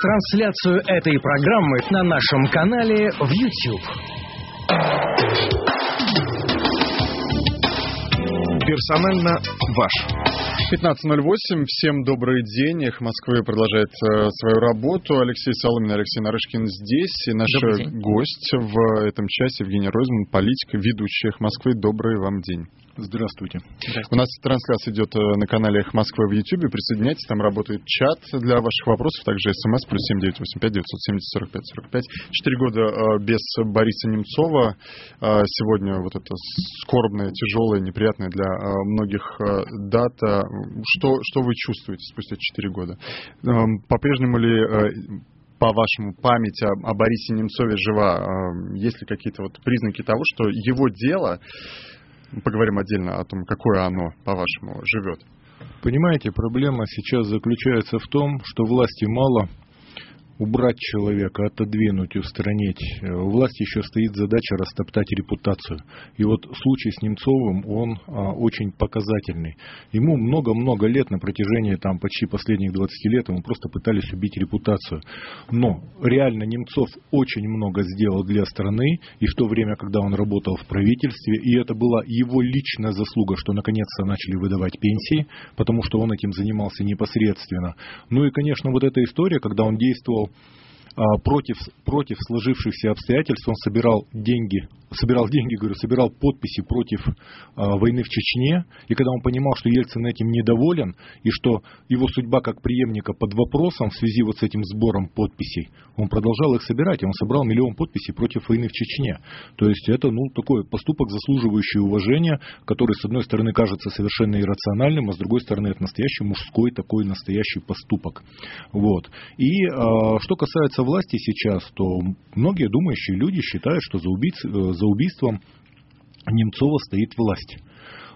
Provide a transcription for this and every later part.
трансляцию этой программы на нашем канале в YouTube. Персонально ваш. 15.08. Всем добрый день. Их Москвы продолжает э, свою работу. Алексей Соломин, Алексей Нарышкин здесь. И наш гость в этом часе Евгений Ройзман, политик, ведущий «Их Москвы». Добрый вам день. Здравствуйте. Здравствуйте. У нас трансляция идет э, на канале «Эхо Москвы» в YouTube. Присоединяйтесь, там работает чат для ваших вопросов, также смс плюс семь девять восемь пять девятьсот семьдесят сорок пять сорок пять. Четыре года э, без Бориса Немцова. Э, сегодня вот это скорбная, тяжелая, неприятная для многих дата. Что, что вы чувствуете спустя четыре года? Эм, по-прежнему ли по-вашему, память о, о Борисе Немцове жива? Есть ли какие-то вот признаки того, что его дело поговорим отдельно о том, какое оно, по-вашему, живет. Понимаете, проблема сейчас заключается в том, что власти мало, убрать человека, отодвинуть, устранить. У власти еще стоит задача растоптать репутацию. И вот случай с Немцовым, он а, очень показательный. Ему много-много лет, на протяжении там, почти последних 20 лет, ему просто пытались убить репутацию. Но реально Немцов очень много сделал для страны, и в то время, когда он работал в правительстве, и это была его личная заслуга, что наконец-то начали выдавать пенсии, потому что он этим занимался непосредственно. Ну и, конечно, вот эта история, когда он действовал против, против сложившихся обстоятельств он собирал деньги, собирал деньги, говорю, собирал подписи против а, войны в Чечне, и когда он понимал, что Ельцин этим недоволен, и что его судьба как преемника под вопросом в связи вот с этим сбором подписей, он продолжал их собирать, и он собрал миллион подписей против войны в Чечне. То есть это, ну, такой поступок, заслуживающий уважения, который, с одной стороны, кажется совершенно иррациональным, а с другой стороны, это настоящий мужской такой настоящий поступок. Вот. И а, что касается касается власти сейчас, то многие думающие люди считают, что за, убийц, э, за убийством Немцова стоит власть.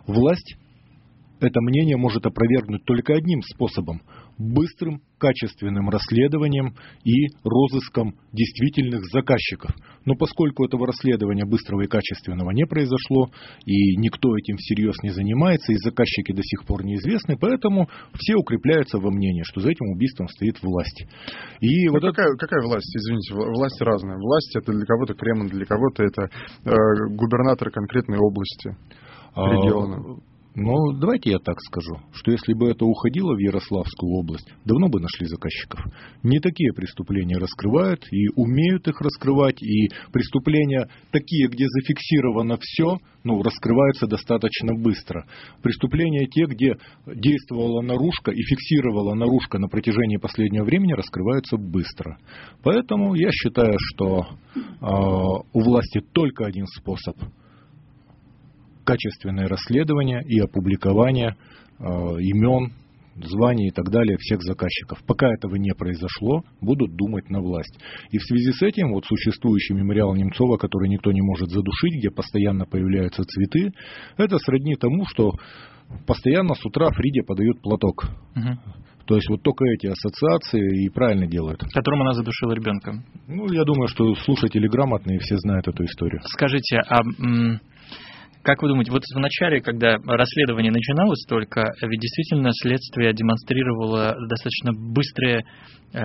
Власть это мнение может опровергнуть только одним способом быстрым, качественным расследованием и розыском действительных заказчиков. Но поскольку этого расследования быстрого и качественного не произошло, и никто этим всерьез не занимается, и заказчики до сих пор неизвестны, поэтому все укрепляются во мнении, что за этим убийством стоит власть. И ну, вот какая, это... какая власть? Извините, власть разная. Власть это для кого-то Кремль, для кого-то это э, губернатор конкретной области. Региона. Но давайте я так скажу, что если бы это уходило в Ярославскую область, давно бы нашли заказчиков. Не такие преступления раскрывают и умеют их раскрывать, и преступления такие, где зафиксировано все, ну, раскрываются достаточно быстро. Преступления те, где действовала наружка и фиксировала наружка на протяжении последнего времени, раскрываются быстро. Поэтому я считаю, что э, у власти только один способ – качественное расследование и опубликование э, имен, званий и так далее всех заказчиков. Пока этого не произошло, будут думать на власть. И в связи с этим вот существующий мемориал Немцова, который никто не может задушить, где постоянно появляются цветы, это сродни тому, что постоянно с утра Фриде подают платок. Угу. То есть вот только эти ассоциации и правильно делают. Которым она задушила ребенка. Ну, я думаю, что слушатели грамотные все знают эту историю. Скажите, а как вы думаете, вот в начале, когда расследование начиналось только, ведь действительно следствие демонстрировало достаточно быстрые э,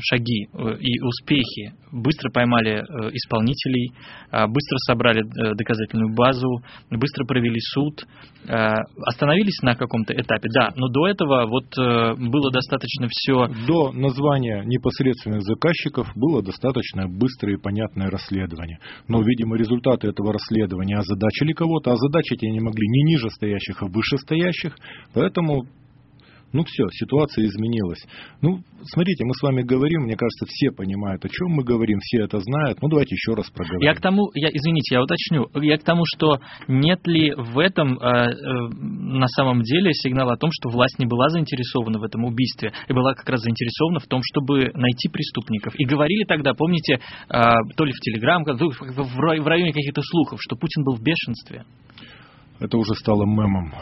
шаги э, и успехи. Быстро поймали э, исполнителей, быстро собрали доказательную базу, быстро провели суд, остановились на каком-то этапе, да, но до этого вот было достаточно все... До названия непосредственных заказчиков было достаточно быстрое и понятное расследование. Но, видимо, результаты этого расследования озадачили озадачили кого-то, озадачить они не могли ни ниже стоящих, а выше стоящих, поэтому ну все, ситуация изменилась. Ну, смотрите, мы с вами говорим, мне кажется, все понимают, о чем мы говорим, все это знают. Ну, давайте еще раз проговорим. Я к тому, я, извините, я уточню, я к тому, что нет ли в этом э, э, на самом деле сигнал о том, что власть не была заинтересована в этом убийстве, и была как раз заинтересована в том, чтобы найти преступников. И говорили тогда, помните, э, то ли в Телеграм, в районе каких-то слухов, что Путин был в бешенстве. Это уже стало мемом.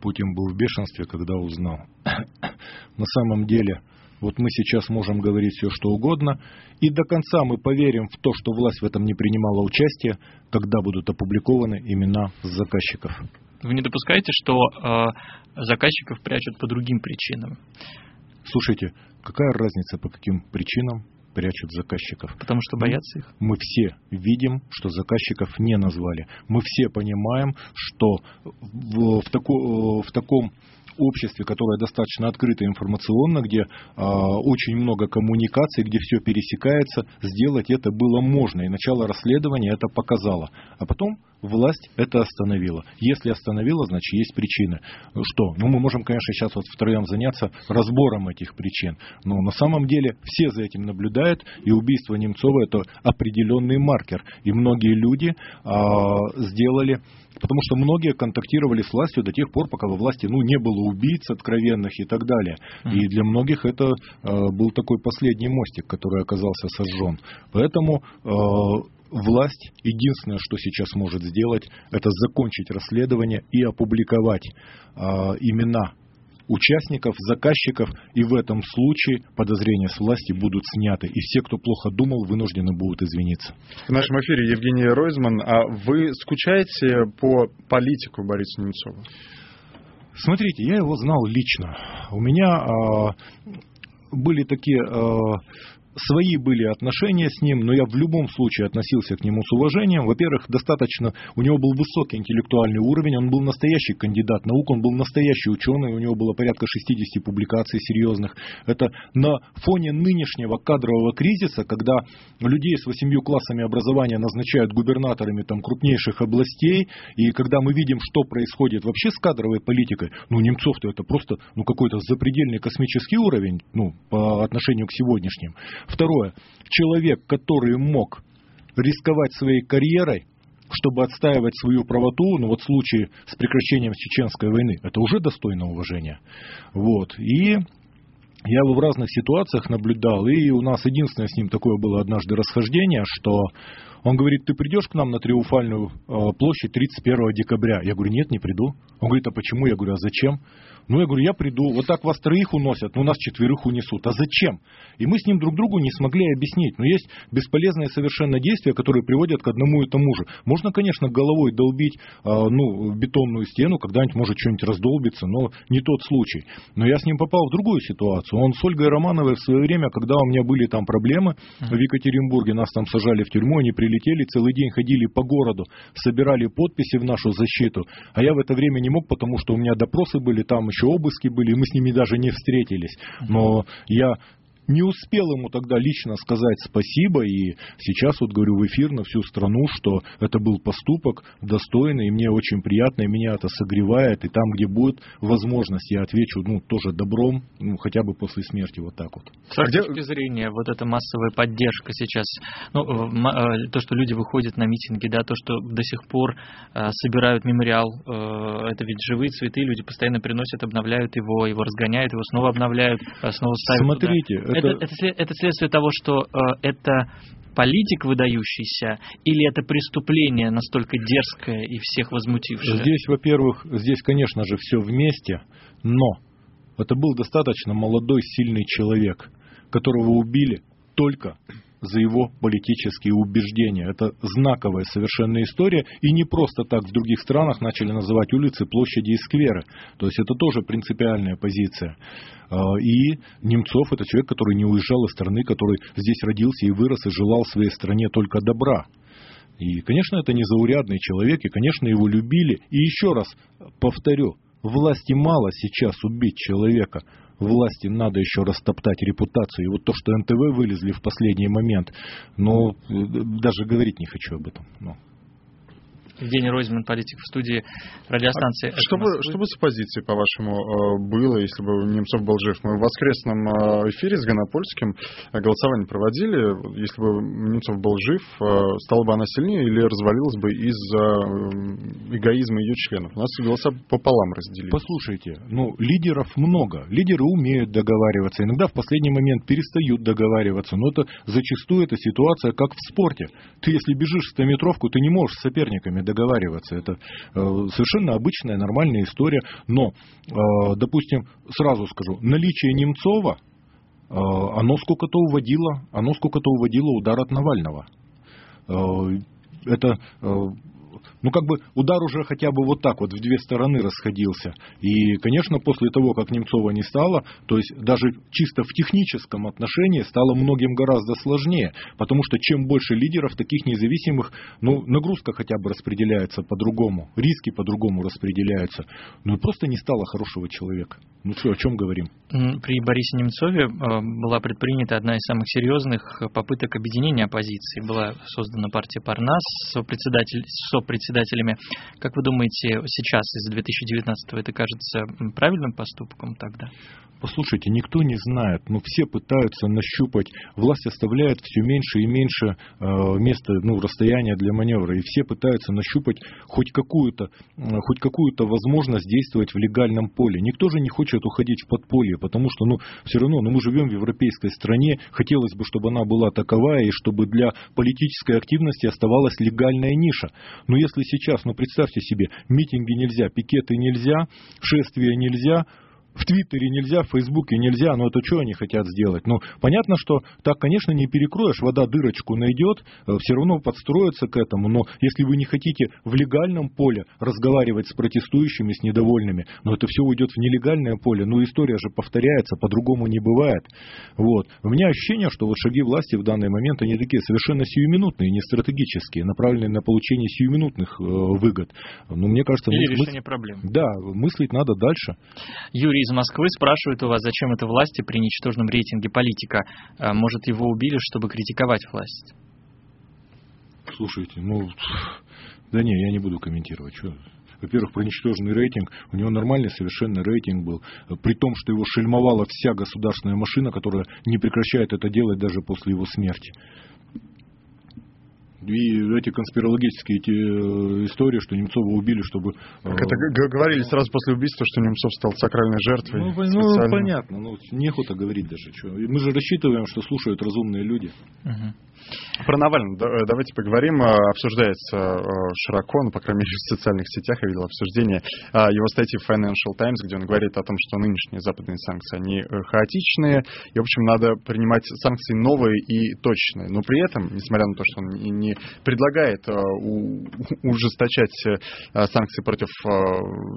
Путин был в бешенстве, когда узнал. На самом деле, вот мы сейчас можем говорить все, что угодно, и до конца мы поверим в то, что власть в этом не принимала участие, когда будут опубликованы имена заказчиков. Вы не допускаете, что э, заказчиков прячут по другим причинам? Слушайте, какая разница по каким причинам прячут заказчиков. Потому что боятся их? Мы все видим, что заказчиков не назвали. Мы все понимаем, что в, в, тако, в таком обществе, которое достаточно открыто информационно, где э, очень много коммуникаций, где все пересекается, сделать это было можно. И начало расследования это показало. А потом власть это остановила. Если остановила, значит есть причины. Ну что? Ну мы можем, конечно, сейчас вот втроем заняться разбором этих причин. Но на самом деле все за этим наблюдают, и убийство Немцова это определенный маркер. И многие люди э, сделали Потому что многие контактировали с властью до тех пор, пока во власти ну, не было убийц откровенных и так далее. Mm-hmm. И для многих это э, был такой последний мостик, который оказался сожжен. Поэтому э, власть единственное, что сейчас может сделать, это закончить расследование и опубликовать э, имена участников, заказчиков, и в этом случае подозрения с власти будут сняты, и все, кто плохо думал, вынуждены будут извиниться. В нашем эфире Евгений Ройзман. А вы скучаете по политику Бориса Немцова? Смотрите, я его знал лично. У меня э, были такие э, свои были отношения с ним, но я в любом случае относился к нему с уважением. Во-первых, достаточно, у него был высокий интеллектуальный уровень, он был настоящий кандидат наук, он был настоящий ученый, у него было порядка 60 публикаций серьезных. Это на фоне нынешнего кадрового кризиса, когда людей с восемью классами образования назначают губернаторами там, крупнейших областей, и когда мы видим, что происходит вообще с кадровой политикой, ну, Немцов-то это просто ну, какой-то запредельный космический уровень ну, по отношению к сегодняшним. Второе. Человек, который мог рисковать своей карьерой, чтобы отстаивать свою правоту, ну вот в случае с прекращением Чеченской войны, это уже достойно уважения. Вот. И я его в разных ситуациях наблюдал, и у нас единственное с ним такое было однажды расхождение, что он говорит, ты придешь к нам на Триумфальную э, площадь 31 декабря? Я говорю, нет, не приду. Он говорит, а почему? Я говорю, а зачем? Ну, я говорю, я приду, вот так вас троих уносят, но нас четверых унесут. А зачем? И мы с ним друг другу не смогли объяснить. Но есть бесполезные совершенно действия, которые приводят к одному и тому же. Можно, конечно, головой долбить а, ну, бетонную стену, когда-нибудь может что-нибудь раздолбиться, но не тот случай. Но я с ним попал в другую ситуацию. Он с Ольгой Романовой в свое время, когда у меня были там проблемы в Екатеринбурге, нас там сажали в тюрьму, они прилетели, целый день ходили по городу, собирали подписи в нашу защиту. А я в это время не мог, потому что у меня допросы были там, еще обыски были, и мы с ними даже не встретились. Но я не успел ему тогда лично сказать спасибо, и сейчас вот говорю в эфир на всю страну, что это был поступок достойный, и мне очень приятно, и меня это согревает, и там, где будет возможность, я отвечу, ну, тоже добром, ну, хотя бы после смерти, вот так вот. С вашей точки зрения, вот эта массовая поддержка сейчас, ну, э, то, что люди выходят на митинги, да, то, что до сих пор э, собирают мемориал, э, это ведь живые цветы, люди постоянно приносят, обновляют его, его разгоняют, его снова обновляют, снова ставят Смотрите, туда это, это, это следствие того, что э, это политик выдающийся, или это преступление настолько дерзкое и всех возмутившее? Здесь, во-первых, здесь, конечно же, все вместе, но это был достаточно молодой, сильный человек, которого убили только за его политические убеждения. Это знаковая совершенно история. И не просто так в других странах начали называть улицы, площади и скверы. То есть это тоже принципиальная позиция. А, и Немцов это человек, который не уезжал из страны, который здесь родился и вырос и желал своей стране только добра. И, конечно, это незаурядный человек, и, конечно, его любили. И еще раз повторю, власти мало сейчас убить человека власти надо еще растоптать репутацию. И вот то, что НТВ вылезли в последний момент, ну, даже говорить не хочу об этом. Ну. Евгений Ройзман, политик в студии радиостанции. А что, бы, что бы с оппозицией, по-вашему, э, было, если бы Немцов был жив? Мы в воскресном э, эфире с Гонопольским э, голосование проводили. Если бы Немцов был жив, стала бы она сильнее или развалилась бы из-за эгоизма ее членов? У нас голоса пополам разделились. Послушайте, ну, лидеров много. Лидеры умеют договариваться. Иногда в последний момент перестают договариваться. Но это зачастую эта ситуация, как в спорте. Ты, если бежишь в 100-метровку, ты не можешь с соперниками договариваться. Это э, совершенно обычная, нормальная история. Но, э, допустим, сразу скажу, наличие Немцова, э, оно сколько-то уводило, оно сколько-то уводило удар от Навального. Это ну как бы удар уже хотя бы вот так вот в две стороны расходился. И, конечно, после того, как Немцова не стало, то есть даже чисто в техническом отношении стало многим гораздо сложнее, потому что чем больше лидеров таких независимых, ну, нагрузка хотя бы распределяется по-другому, риски по-другому распределяются. Ну и просто не стало хорошего человека. Ну что, о чем говорим? При Борисе Немцове э, была предпринята одна из самых серьезных попыток объединения оппозиции. Была создана партия Парнас с сопредседателями. Как вы думаете, сейчас из 2019 это кажется правильным поступком тогда? Послушайте, никто не знает, но все пытаются нащупать, власть оставляет все меньше и меньше э, места, ну, расстояния для маневра, и все пытаются нащупать хоть какую-то, хоть какую-то возможность действовать в легальном поле. Никто же не хочет уходить в подполье, потому что, ну, все равно, ну, мы живем в европейской стране, хотелось бы, чтобы она была таковая, и чтобы для политической активности оставалась легальная ниша. Но если сейчас, ну, представьте себе, митинги нельзя, пикеты нельзя, шествия нельзя, в Твиттере нельзя, в Фейсбуке нельзя, но это что они хотят сделать? Ну, понятно, что так, конечно, не перекроешь, вода дырочку найдет, э, все равно подстроится к этому, но если вы не хотите в легальном поле разговаривать с протестующими, с недовольными, но это все уйдет в нелегальное поле, ну, история же повторяется, по-другому не бывает. Вот. У меня ощущение, что вот шаги власти в данный момент, они такие совершенно сиюминутные, не стратегические, направленные на получение сиюминутных э, выгод. Но мне кажется... Или мы, решение проблем. Да, мыслить надо дальше. Юрий из Москвы спрашивает у вас, зачем это власти при ничтожном рейтинге политика? А, может, его убили, чтобы критиковать власть? Слушайте, ну, да не, я не буду комментировать. Что? Во-первых, про ничтожный рейтинг. У него нормальный совершенно рейтинг был. При том, что его шельмовала вся государственная машина, которая не прекращает это делать даже после его смерти. И эти конспирологические эти э, истории, что Немцова убили, чтобы... Как это говорили сразу после убийства, что Немцов стал сакральной жертвой. Ну, ну понятно, ну, нехуто говорить даже. Что. Мы же рассчитываем, что слушают разумные люди. Угу. Про Навального э, давайте поговорим. Э, обсуждается э, широко, ну, по крайней мере, в социальных сетях я видел обсуждение его статьи в Financial Times, где он говорит о том, что нынешние западные санкции, они хаотичные, и, в общем, надо принимать санкции новые и точные. Но при этом, несмотря на то, что он не предлагает ужесточать санкции против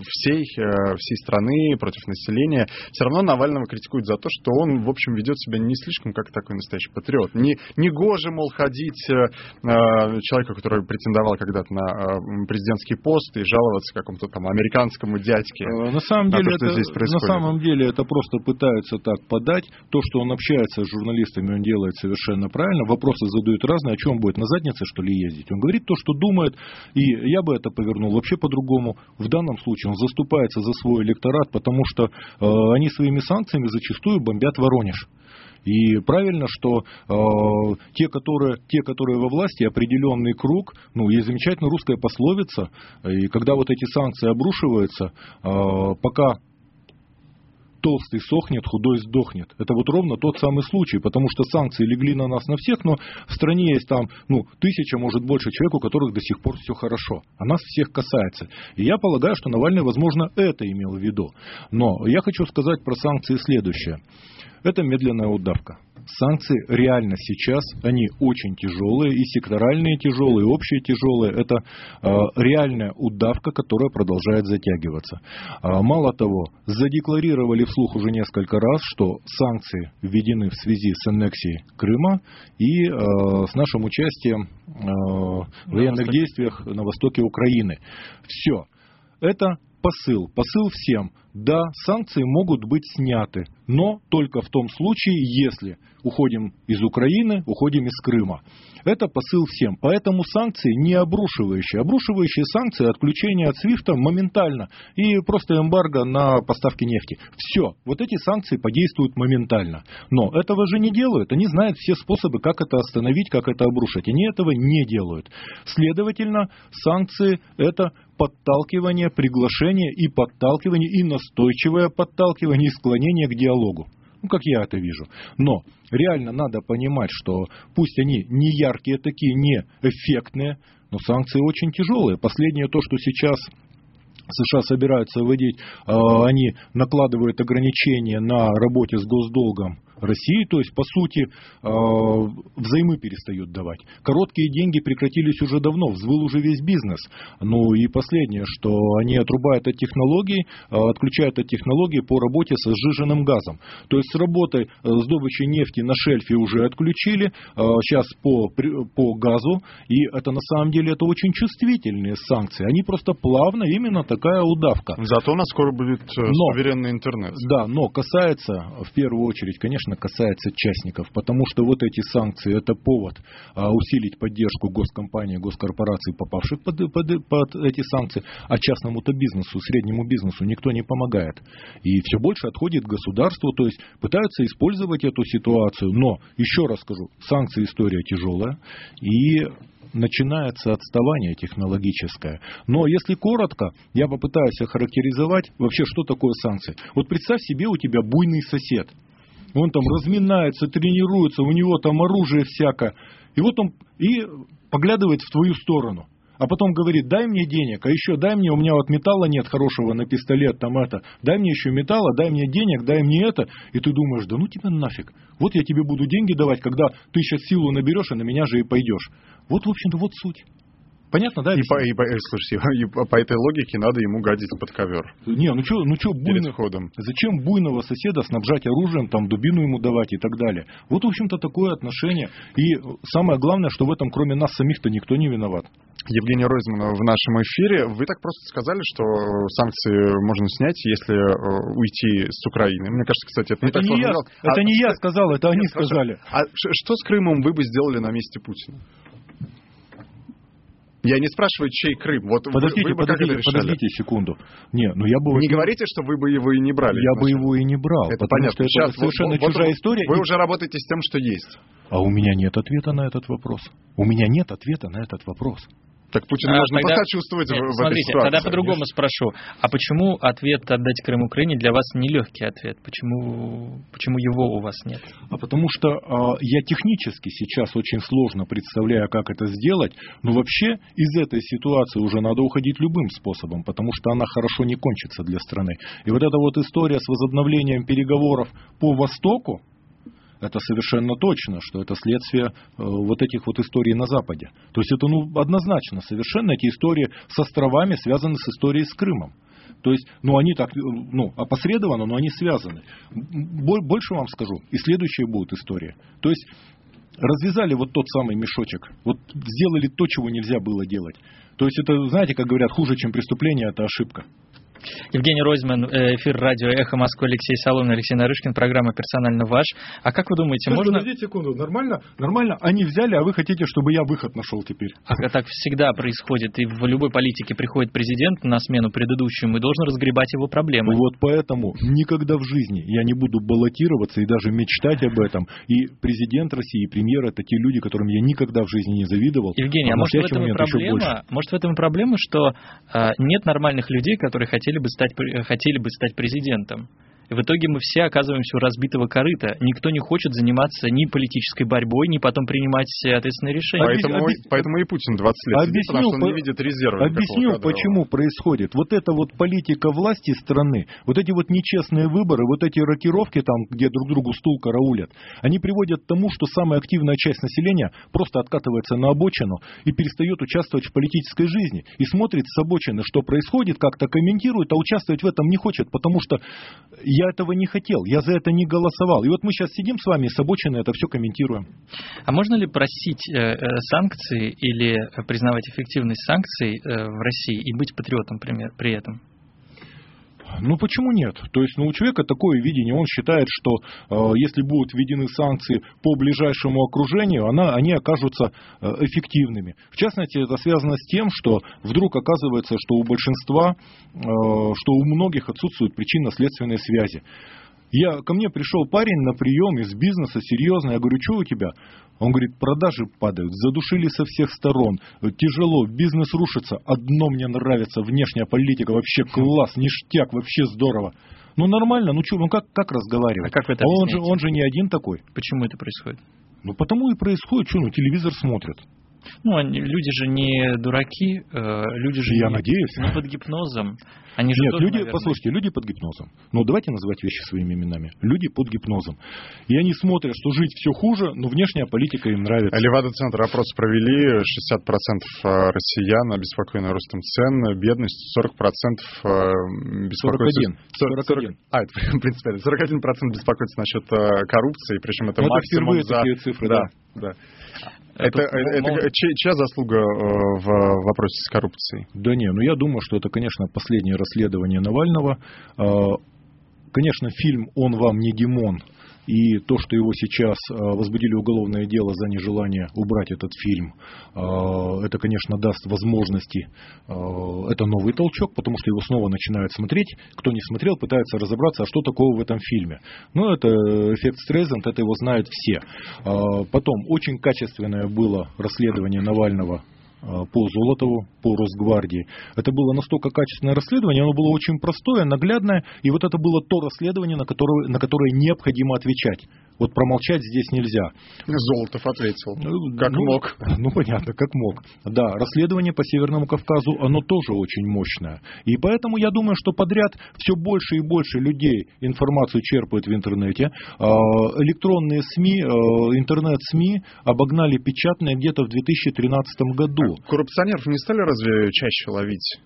всей, всей страны, против населения, все равно Навального критикуют за то, что он, в общем, ведет себя не слишком как такой настоящий патриот. Не, не гоже, мол, ходить э, э, человеку, который претендовал когда-то на э, президентский пост и жаловаться какому-то там американскому дядьке. На самом, деле, то, это, здесь на самом деле это просто пытаются так подать. То, что он общается с журналистами, он делает совершенно правильно. Вопросы задают разные. О чем будет? На заднице, что ли, ездить? Он говорит то, что думает. И я бы это повернул вообще по-другому. В данном случае он заступается за свой электорат, потому что э, они своими санкциями зачастую бомбят Воронеж. И правильно, что э, те, которые, те, которые во власти, определенный круг, ну, есть замечательная русская пословица, и когда вот эти санкции обрушиваются, э, пока толстый сохнет, худой сдохнет. Это вот ровно тот самый случай, потому что санкции легли на нас на всех, но в стране есть там, ну, тысяча, может больше человек, у которых до сих пор все хорошо. А нас всех касается. И я полагаю, что Навальный, возможно, это имел в виду. Но я хочу сказать про санкции следующее. Это медленная удавка. Санкции реально сейчас, они очень тяжелые, и секторальные тяжелые, и общие тяжелые. Это э, реальная удавка, которая продолжает затягиваться. А, мало того, задекларировали вслух уже несколько раз, что санкции введены в связи с аннексией Крыма и э, с нашим участием э, в военных действиях на востоке Украины. Все. Это посыл. Посыл всем. Да, санкции могут быть сняты, но только в том случае, если уходим из Украины, уходим из Крыма. Это посыл всем. Поэтому санкции не обрушивающие. Обрушивающие санкции, отключение от Свифта моментально. И просто эмбарго на поставки нефти. Все. Вот эти санкции подействуют моментально. Но этого же не делают. Они знают все способы, как это остановить, как это обрушить. Они этого не делают. Следовательно, санкции это подталкивание, приглашение и подталкивание, и настойчивое подталкивание и склонение к диалогу. Ну, как я это вижу. Но реально надо понимать, что пусть они не яркие такие, не эффектные, но санкции очень тяжелые. Последнее то, что сейчас США собираются вводить, они накладывают ограничения на работе с госдолгом России, то есть, по сути, взаймы перестают давать. Короткие деньги прекратились уже давно, взвыл уже весь бизнес. Ну и последнее, что они отрубают от технологий, отключают от технологий по работе со сжиженным газом. То есть, с работы с добычей нефти на шельфе уже отключили, сейчас по, по газу, и это на самом деле это очень чувствительные санкции. Они просто плавно именно так такая удавка. Зато у нас скоро будет э, но, суверенный интернет. Да, но касается, в первую очередь, конечно, касается частников, потому что вот эти санкции это повод а, усилить поддержку госкомпаний, госкорпораций, попавших под, под, под эти санкции, а частному-то бизнесу, среднему бизнесу никто не помогает. И все больше отходит государству, то есть пытаются использовать эту ситуацию, но, еще раз скажу, санкции история тяжелая, и начинается отставание технологическое. Но если коротко, я попытаюсь охарактеризовать вообще, что такое санкции. Вот представь себе, у тебя буйный сосед. Он там разминается, тренируется, у него там оружие всякое. И вот он и поглядывает в твою сторону а потом говорит, дай мне денег, а еще дай мне, у меня вот металла нет хорошего на пистолет, там это, дай мне еще металла, дай мне денег, дай мне это, и ты думаешь, да ну тебя нафиг, вот я тебе буду деньги давать, когда ты сейчас силу наберешь, и на меня же и пойдешь. Вот, в общем-то, вот суть. Понятно, да? И по, и, по, э, слушайте, и по, этой логике надо ему гадить под ковер. Не, ну что, ну что, буйно... ходом. Зачем буйного соседа снабжать оружием, там дубину ему давать и так далее? Вот, в общем-то, такое отношение. И самое главное, что в этом, кроме нас самих-то, никто не виноват. Евгений Ройзман в нашем эфире. Вы так просто сказали, что санкции можно снять, если э, уйти с Украины. Мне кажется, кстати, это не это так не я, Это а, не я сказал, это они нет, сказали. А что с Крымом вы бы сделали на месте Путина? Я не спрашиваю, чей Крым. Вот подождите, вы, вы подождите, подождите секунду. Не, ну я бы... Не говорите, что вы бы его и не брали. Я бы его и не брал. Это понятно. Что Сейчас, это совершенно вот, чужая вот, история. Вы и... уже работаете с тем, что есть. А у меня нет ответа на этот вопрос. У меня нет ответа на этот вопрос. Так Путин а, нужно тогда... посочувствовать Нет, в, в смотрите, этой ситуации. Тогда по-другому спрошу. А почему ответ отдать Крым Украине для вас нелегкий ответ? Почему, почему его у вас нет? А потому что а, я технически сейчас очень сложно представляю, как это сделать, но вообще из этой ситуации уже надо уходить любым способом, потому что она хорошо не кончится для страны. И вот эта вот история с возобновлением переговоров по Востоку, это совершенно точно, что это следствие э, вот этих вот историй на Западе. То есть это ну, однозначно, совершенно эти истории с островами связаны с историей с Крымом. То есть, ну, они так, э, ну, опосредованно, но они связаны. Больше вам скажу, и следующая будет история. То есть, развязали вот тот самый мешочек, вот сделали то, чего нельзя было делать. То есть, это, знаете, как говорят, хуже, чем преступление, это ошибка. Евгений Ройзман, э, эфир радио «Эхо Москвы», Алексей Соломин, Алексей Нарышкин, программа «Персонально ваш». А как вы думаете, Слушайте, можно... Подождите секунду, нормально? Нормально, они взяли, а вы хотите, чтобы я выход нашел теперь? А так всегда происходит, и в любой политике приходит президент на смену предыдущему и должен разгребать его проблемы. Вот поэтому никогда в жизни я не буду баллотироваться и даже мечтать об этом. И президент России, и премьер – это те люди, которым я никогда в жизни не завидовал. Евгений, а, а может в этом и проблема, может в этом и проблема, что э, нет нормальных людей, которые хотели хотели бы стать, хотели бы стать президентом. И в итоге мы все оказываемся у разбитого корыта. Никто не хочет заниматься ни политической борьбой, ни потом принимать ответственные решения. Поэтому, Объяс... поэтому и Путин 20 лет объясню, сидит, потому что он не видит резервов. Объясню, почему происходит. Вот эта вот политика власти страны, вот эти вот нечестные выборы, вот эти рокировки там, где друг другу стул караулят, они приводят к тому, что самая активная часть населения просто откатывается на обочину и перестает участвовать в политической жизни. И смотрит с обочины, что происходит, как-то комментирует, а участвовать в этом не хочет, потому что я этого не хотел, я за это не голосовал. И вот мы сейчас сидим с вами с обочины это все комментируем. А можно ли просить э, э санкции или признавать эффективность санкций э, в России и быть патриотом пример, при этом? Ну почему нет? То есть ну, у человека такое видение, он считает, что э, если будут введены санкции по ближайшему окружению, она, они окажутся э, эффективными. В частности, это связано с тем, что вдруг оказывается, что у большинства, э, что у многих отсутствуют причинно-следственные связи. Я, ко мне пришел парень на прием из бизнеса, серьезно, я говорю, что у тебя? Он говорит, продажи падают, задушили со всех сторон, тяжело, бизнес рушится, одно мне нравится, внешняя политика, вообще класс, ништяк, вообще здорово. Ну нормально, ну что, ну как, как разговаривать? А как это он же, он же не один такой. Почему это происходит? Ну потому и происходит, что, ну телевизор смотрят. Ну, они, люди же не дураки, э, люди же Я не, надеюсь. не под гипнозом. Они же Нет, тоже, люди, наверное, послушайте, люди под гипнозом. Ну, давайте называть вещи своими именами. Люди под гипнозом. И они смотрят, что жить все хуже, но внешняя политика им нравится. Левада-центр опрос провели. 60% россиян обеспокоены ростом цен, бедность 40% э, беспокоится... 41. 40, 41. а, это, в принципе, 41% беспокоится насчет э, коррупции, причем это это максимум впервые за... такие цифры, да. да. Это Это, мол- это чья, чья заслуга э, в вопросе с коррупцией? Да не, ну я думаю, что это, конечно, последнее расследование Навального. А, Конечно, фильм «Он вам не Димон» и то, что его сейчас а, возбудили уголовное дело за нежелание убрать этот фильм, а, это, конечно, даст возможности, а, это новый толчок, потому что его снова начинают смотреть. Кто не смотрел, пытается разобраться, а что такого в этом фильме. Ну, это эффект Стрейзенд, это его знают все. Потом, очень качественное было расследование Навального по Золотову, по Росгвардии. Это было настолько качественное расследование, оно было очень простое, наглядное, и вот это было то расследование, на которое, на которое необходимо отвечать. Вот промолчать здесь нельзя. Золотов ответил. Ну, Как ну, мог. Ну, понятно, как мог. Да, расследование по Северному Кавказу, оно тоже очень мощное. И поэтому я думаю, что подряд все больше и больше людей информацию черпают в интернете. А, Электронные СМИ, а, интернет-СМИ обогнали печатные где-то в 2013 году. Коррупционеров не стали разве чаще ловить?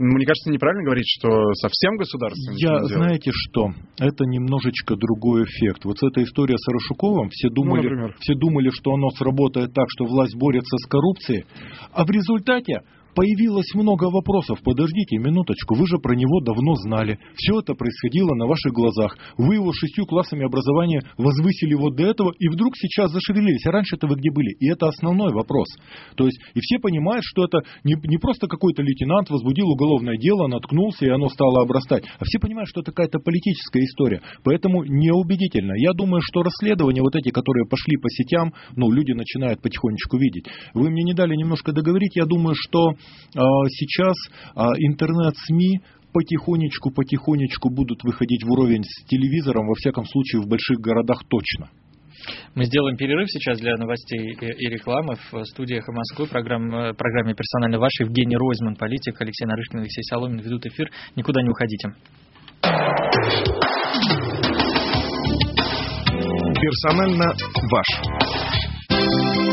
Ну, Мне кажется, неправильно говорить, что совсем государство Я, знаете что, это немножечко другой эффект. Вот с этой историей с Арашуковым все думали, Ну, например. все думали, что оно сработает так, что власть борется с коррупцией, а в результате появилось много вопросов. Подождите минуточку, вы же про него давно знали. Все это происходило на ваших глазах. Вы его шестью классами образования возвысили вот до этого, и вдруг сейчас зашевелились. А раньше-то вы где были? И это основной вопрос. То есть, и все понимают, что это не, не просто какой-то лейтенант возбудил уголовное дело, наткнулся, и оно стало обрастать. А все понимают, что это какая-то политическая история. Поэтому неубедительно. Я думаю, что расследования вот эти, которые пошли по сетям, ну, люди начинают потихонечку видеть. Вы мне не дали немножко договорить. Я думаю, что сейчас а, интернет-СМИ потихонечку, потихонечку будут выходить в уровень с телевизором, во всяком случае, в больших городах точно. Мы сделаем перерыв сейчас для новостей и, рекламы в студии «Эхо Москвы», программ, э, программе «Персонально ваш» Евгений Ройзман, политик, Алексей Нарышкин, Алексей Соломин ведут эфир. Никуда не уходите. Персонально ваш.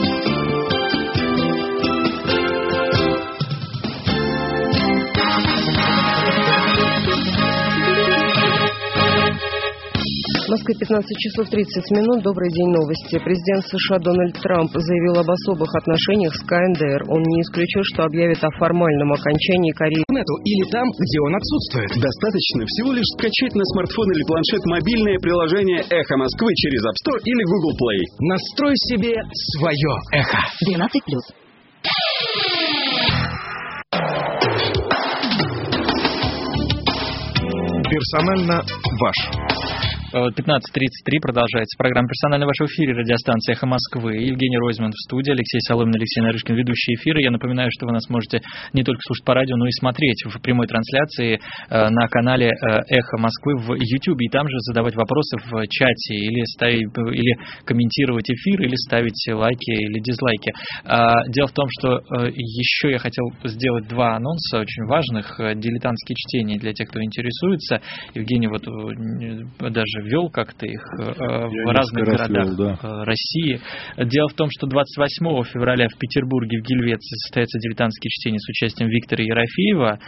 В Москве 15 часов 30 минут. Добрый день, новости. Президент США Дональд Трамп заявил об особых отношениях с КНДР. Он не исключил, что объявит о формальном окончании Кореи. или там, где он отсутствует. Достаточно всего лишь скачать на смартфон или планшет мобильное приложение «Эхо Москвы» через App Store или Google Play. Настрой себе свое «Эхо». 12 плюс. Персонально ваш. Э, 15.33 продолжается программа «Персонально ваш в эфире» радиостанции «Эхо Москвы». Евгений Ройзман в студии, Алексей Соломин, Алексей Нарышкин, ведущие эфиры. Я напоминаю, что вы нас можете не только слушать по радио, но и смотреть в прямой трансляции э, на канале э, «Эхо Москвы» в YouTube. И там же задавать вопросы в чате или, ставить, или комментировать эфир, или ставить лайки или дизлайки. А, Дело в том, что э, еще я хотел сделать два анонса очень важных. Э, Дилетантские чтения для тех, кто интересуется. Евгений вот э, даже вел как-то их э, в разных городах вел, да. э, России. Дело в том, что 28 февраля в Петербурге, в Гельвеции, состоятся дилетантские чтения с участием Виктора Ерофеева,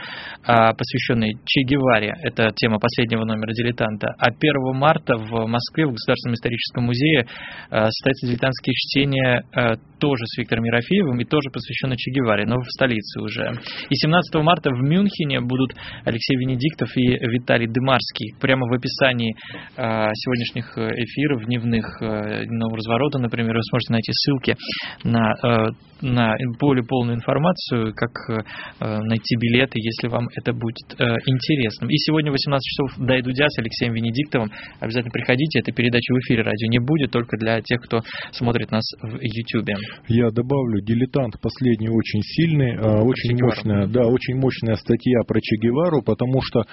а, посвященные Че Геваре. Это тема последнего номера «Дилетанта». А 1 марта в Москве, в Государственном историческом музее, э, состоятся дилетантские чтения э, тоже с Виктором Ерофеевым и тоже посвященные Че Геваре, но в столице уже. И 17 марта в Мюнхене будут Алексей Венедиктов и Виталий Дымарский. Прямо в описании э, сегодняшних э, эфиров дневных э, дневного разворота, например, вы сможете найти ссылки на, э, на более полную информацию, как э, найти билеты, если вам это будет э, интересным. И сегодня в 18 часов «Дай Дудя» с Алексеем Венедиктовым. Обязательно приходите, эта передача в эфире радио не будет, только для тех, кто смотрит нас в YouTube. Я добавлю, дилетант последний очень сильный, а, очень Че Гевару. мощная, да, очень мощная статья про Че Гевару, потому что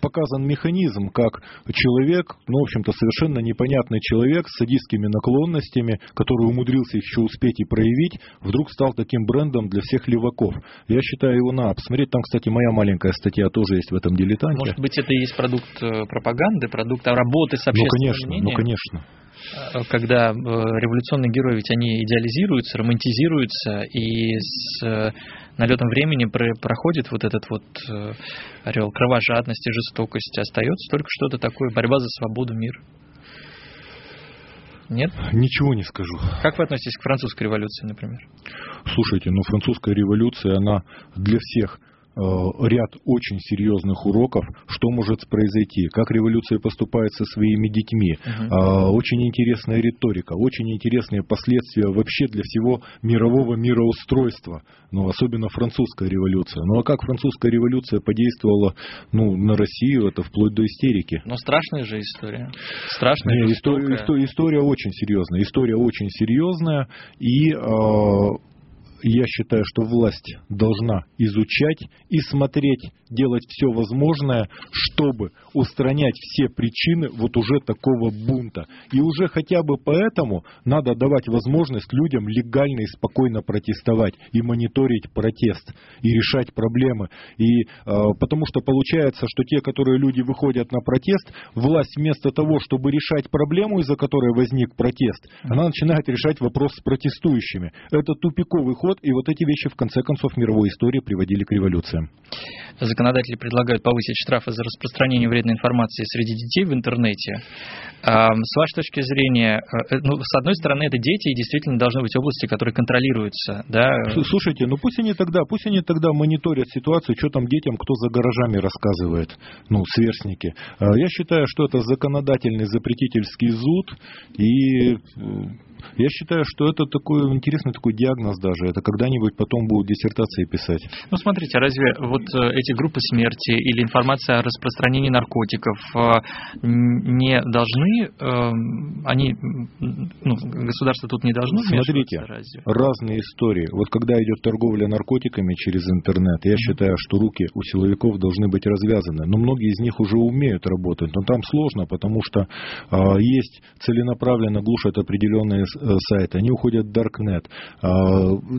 показан механизм, как человек, ну ну, в общем-то, совершенно непонятный человек с садистскими наклонностями, который умудрился еще успеть и проявить, вдруг стал таким брендом для всех леваков. Я считаю его надо посмотреть. Там, кстати, моя маленькая статья тоже есть в этом дилетанте. Может быть, это и есть продукт э, пропаганды, продукт работы с ну, конечно, мнением? ну, конечно. Э, когда э, революционные герои, ведь они идеализируются, романтизируются, и с налетом времени про- проходит вот этот вот э, орел кровожадности, жестокости, остается только что-то такое, борьба за свободу, мир. Нет? Ничего не скажу. Как вы относитесь к французской революции, например? Слушайте, ну французская революция, она для всех ряд очень серьезных уроков, что может произойти, как революция поступает со своими детьми. А, Очень интересная риторика, очень интересные последствия вообще для всего мирового мироустройства, ну, особенно французская революция. Ну, а как французская революция подействовала ну, на Россию, это вплоть до истерики. Но страшная же история. Страшная, Не, жестокая. история, исто- история очень серьезная. История очень серьезная. И э, я считаю, что власть должна изучать и смотреть, делать все возможное, чтобы устранять все причины вот уже такого бунта. И уже хотя бы поэтому надо давать возможность людям легально и спокойно протестовать и мониторить протест и решать проблемы. И э, потому что получается, что те, которые люди выходят на протест, власть вместо того, чтобы решать проблему, из-за которой возник протест, она начинает решать вопрос с протестующими. Это тупиковый ход, и вот эти вещи в конце концов мировой истории приводили к революциям. Законодатели предлагают повысить штрафы за распространение вредной информации среди детей в интернете. С вашей точки зрения, э, ну, с одной стороны, это дети, и действительно должны быть области, которые контролируются, да? Слушайте, ну пусть они тогда, пусть они тогда мониторят ситуацию, что там детям, кто за гаражами рассказывает, ну, сверстники. А, Я считаю, что это законодательный запретительский зуд, и э, я считаю, что это такой интересный такой диагноз даже. Это когда-нибудь потом будут диссертации писать. Ну, смотрите, разве вот э, эти группы смерти или информация о распространении наркотиков э, не должны, э, они, ну, государство тут не должно Смотрите, разве? разные истории. Вот когда идет торговля наркотиками через интернет, я считаю, что руки у силовиков должны быть развязаны. Но многие из них уже умеют работать. Но там сложно, потому что а, есть целенаправленно глушат определенные э, сайты, они уходят в Darknet. А,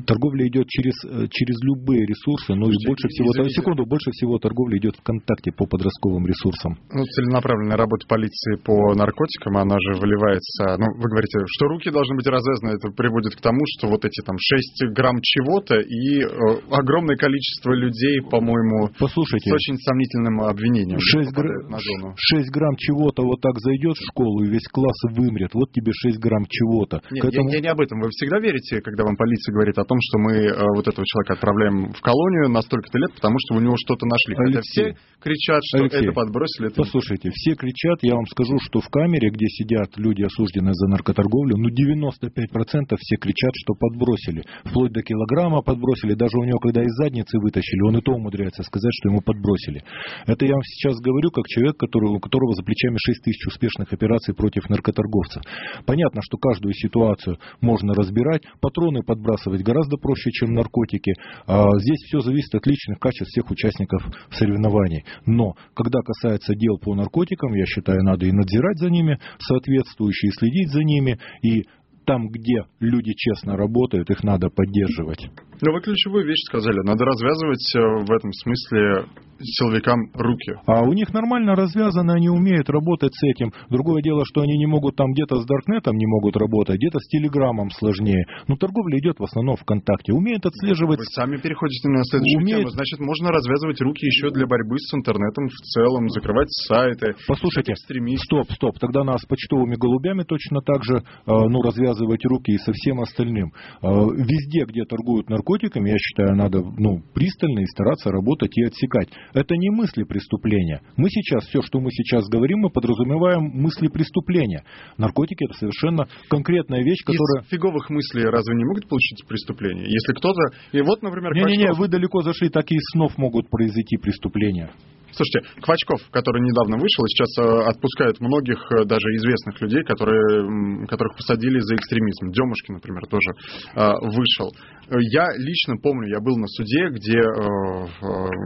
торговля идет через, э, через любые ресурсы, но и Слушайте, больше всего, извините. секунду, больше всего торговля идет ВКонтакте по подростковым ресурсам. Ну, целенаправленная работа полиции по наркотикам, она же выливается... Ну, вы говорите, что руки должны быть развязаны, это приводит к тому, что вот эти там 6 грамм чего-то и э, огромное количество людей, по-моему, Послушайте, с очень сомнительным обвинением 6, попадают на зону. 6 грамм чего-то вот так зайдет в школу, и весь класс вымрет. Вот тебе 6 грамм чего-то. Нет, К этому- я, я не об этом. Вы всегда верите, когда вам полиция говорит о том, что мы э, вот этого человека отправляем в колонию на столько-то лет, потому что у него что-то нашли. Хотя Алексей, все кричат, что Алексей, это подбросили. Это... Послушайте, все кричат, я вам скажу, что в камере, где сидят люди, осужденные за наркоторговлю, ну 95% все кричат, что подбросили. Вплоть до килограмма подбросили. Даже у него, когда из задницы вытащили, он и то умудряется сказать, что ему подбросили. Это я вам сейчас говорю, как человек, который, у которого за плечами 6 тысяч успешных операций против наркоторговцев. Понятно, что каждую ситуацию можно разбирать. Патроны подбрасывать гораздо проще, чем наркотики. А здесь все зависит от личных качеств всех участников соревнований. Но, когда касается дел по наркотикам, я считаю, надо и надзирать за ними соответствующе, и следить за ними, и там, где люди честно работают, их надо поддерживать. Ну, вы ключевую вещь сказали. Надо развязывать э, в этом смысле силовикам руки. А у них нормально развязано, они умеют работать с этим. Другое дело, что они не могут там где-то с Даркнетом не могут работать, где-то с Телеграмом сложнее. Но торговля идет в основном ВКонтакте. Умеют отслеживать... Вы сами переходите на следующую Умеет- тему. Значит, можно развязывать руки еще для борьбы с интернетом в целом, закрывать сайты. Послушайте, стоп, стоп, тогда нас почтовыми голубями точно так же, э, ну, развязывать руки и со всем остальным. Э, Везде, где торгуют наркотиками, я считаю, надо, ну, пристально и стараться работать и отсекать. Это не мысли преступления. Мы сейчас, все, что мы сейчас говорим, мы подразумеваем мысли преступления. Наркотики это совершенно конкретная вещь, которая... Из фиговых мыслей разве не могут получить преступление? Если кто-то... И вот, например, Не-не-не, Квачков- вы далеко зашли, так и из снов могут произойти преступления. Слушайте, Квачков, который недавно вышел, сейчас э, отпускают многих э, даже известных людей, которые, которых посадили за экстремизм. Демушкин, например, тоже э, вышел. Я лично помню, я был на суде, где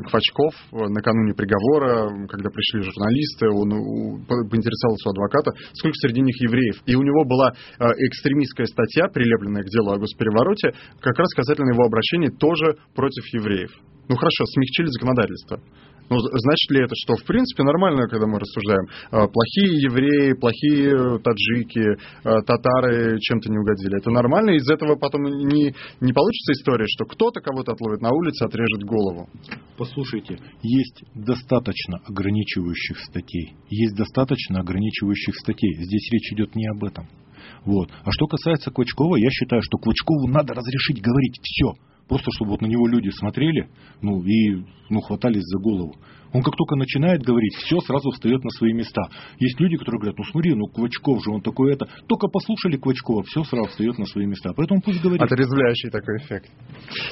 Квачков накануне приговора, когда пришли журналисты, он поинтересовался у адвоката, сколько среди них евреев. И у него была экстремистская статья, прилепленная к делу о госперевороте, как раз касательно его обращения тоже против евреев. Ну хорошо, смягчили законодательство. Ну, значит ли это, что в принципе нормально, когда мы рассуждаем, а, плохие евреи, плохие таджики, а, татары чем-то не угодили? Это нормально? Из этого потом не, не получится история, что кто-то кого-то отловит на улице, отрежет голову? Послушайте, есть достаточно ограничивающих статей. Есть достаточно ограничивающих статей. Здесь речь идет не об этом. Вот. А что касается Клычкова, я считаю, что Клычкову надо разрешить говорить все просто чтобы вот на него люди смотрели, ну и ну, хватались за голову. Он как только начинает говорить, все сразу встает на свои места. Есть люди, которые говорят, ну смотри, ну Квачков же, он такой это. Только послушали Квачкова, все сразу встает на свои места. Поэтому пусть говорит. Отрезвляющий такой эффект.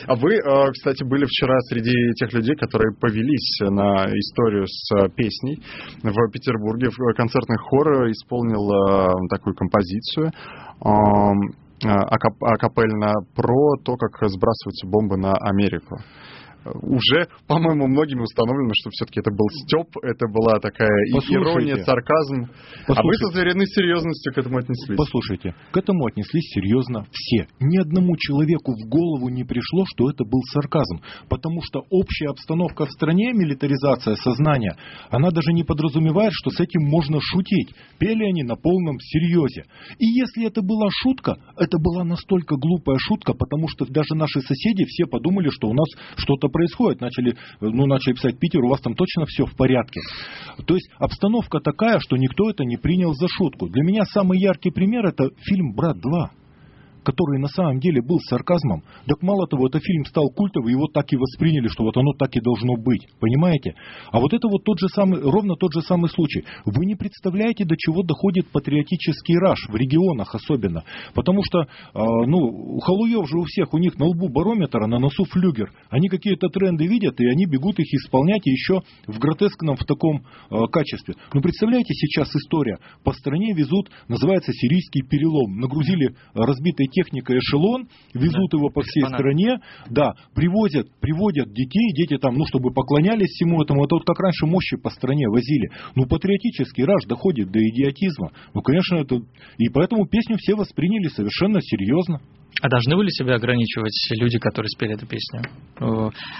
А вы, э, кстати, были вчера среди тех людей, которые повелись на историю с песней в Петербурге. Концертный хор исполнил э, такую композицию Э, акапельно про то, как сбрасываются бомбы на Америку уже, по-моему, многими установлено, что все-таки это был степ, это была такая Послушайте. ирония, сарказм. Послушайте. А вы со звериной серьезностью к этому отнеслись? Послушайте, к этому отнеслись серьезно все. Ни одному человеку в голову не пришло, что это был сарказм. Потому что общая обстановка в стране, милитаризация сознания, она даже не подразумевает, что с этим можно шутить. Пели они на полном серьезе. И если это была шутка, это была настолько глупая шутка, потому что даже наши соседи все подумали, что у нас что-то происходит. Начали, ну, начали писать, Питер, у вас там точно все в порядке. То есть обстановка такая, что никто это не принял за шутку. Для меня самый яркий пример это фильм «Брат 2» который на самом деле был сарказмом. Так мало того, этот фильм стал культовым, его так и восприняли, что вот оно так и должно быть. Понимаете? А вот это вот тот же самый, ровно тот же самый случай. Вы не представляете, до чего доходит патриотический раж, в регионах особенно. Потому что, э, ну, у халуев же у всех, у них на лбу барометр, а на носу флюгер. Они какие-то тренды видят, и они бегут их исполнять еще в гротескном в таком э, качестве. Ну, представляете, сейчас история. По стране везут, называется сирийский перелом. Нагрузили разбитой техника эшелон, везут да. его по всей Экспонат. стране, да, привозят, приводят детей, дети там, ну, чтобы поклонялись всему этому, это вот как раньше мощи по стране возили. Ну, патриотический раж доходит до идиотизма. Ну, конечно, это... И поэтому песню все восприняли совершенно серьезно. А должны были себя ограничивать люди, которые спели эту песню?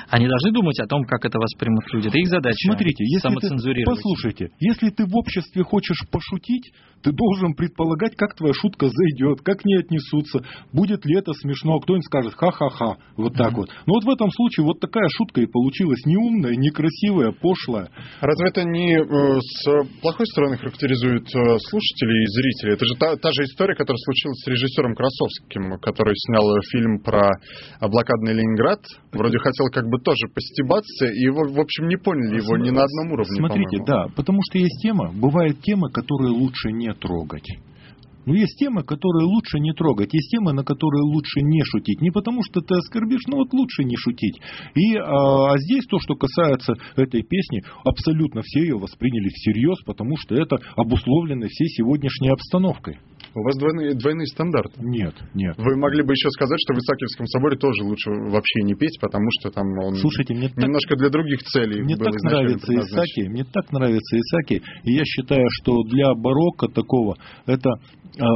Они должны думать о том, как это воспримут люди. Это их задача. Смотрите, если ты, послушайте, если ты в обществе хочешь пошутить, ты должен предполагать, как твоя шутка зайдет, как к ней отнесутся, будет ли это смешно, кто-нибудь скажет ха-ха-ха, вот так mm-hmm. вот. Но вот в этом случае вот такая шутка и получилась неумная, некрасивая, пошлая. Разве это не э, с плохой стороны характеризует э, слушателей и зрителей? Это же та, та же история, которая случилась с режиссером Красовским, который снял фильм про блокадный Ленинград. Вроде хотел как бы тоже постебаться, и его, в общем, не поняли его ни на одном уровне. Смотрите, да, потому что есть тема, бывают темы, которые лучше не трогать. Но есть темы, которые лучше не трогать, есть темы, на которые лучше не шутить. Не потому, что ты оскорбишь, но вот лучше не шутить. И а, а здесь то, что касается этой песни, абсолютно все ее восприняли всерьез, потому что это обусловлено всей сегодняшней обстановкой. У вас двойные, двойные стандарты. Нет, нет. Вы могли бы еще сказать, что в Исаакиевском соборе тоже лучше вообще не петь, потому что там он Слушайте, мне немножко так, для других целей Мне так нравится Исаки, мне так нравится Исаки, и я считаю, что для барокко такого это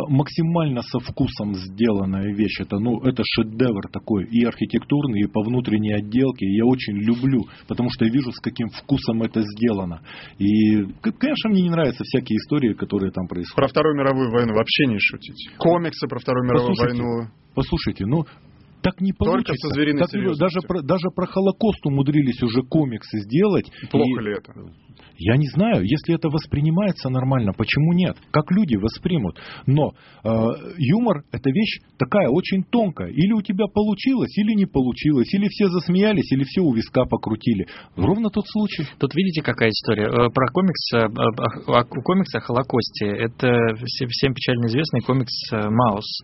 максимально со вкусом сделанная вещь. Это, ну, это шедевр такой и архитектурный, и по внутренней отделке. И я очень люблю, потому что я вижу, с каким вкусом это сделано. И, конечно, мне не нравятся всякие истории, которые там происходят. Про Вторую мировую войну вообще не шутить. Комиксы про Вторую мировую послушайте, войну. Послушайте, ну, так не получится. Только со звериной так, даже, про, даже про Холокост умудрились уже комиксы сделать. Плохо и... ли это? Я не знаю, если это воспринимается нормально, почему нет? Как люди воспримут? Но э, юмор это вещь такая очень тонкая. Или у тебя получилось, или не получилось, или все засмеялись, или все у виска покрутили. Ровно тот случай. Тут видите, какая история. Э, про комикс, э, о комиксе о Холокосте. Это всем печально известный комикс э, Маус,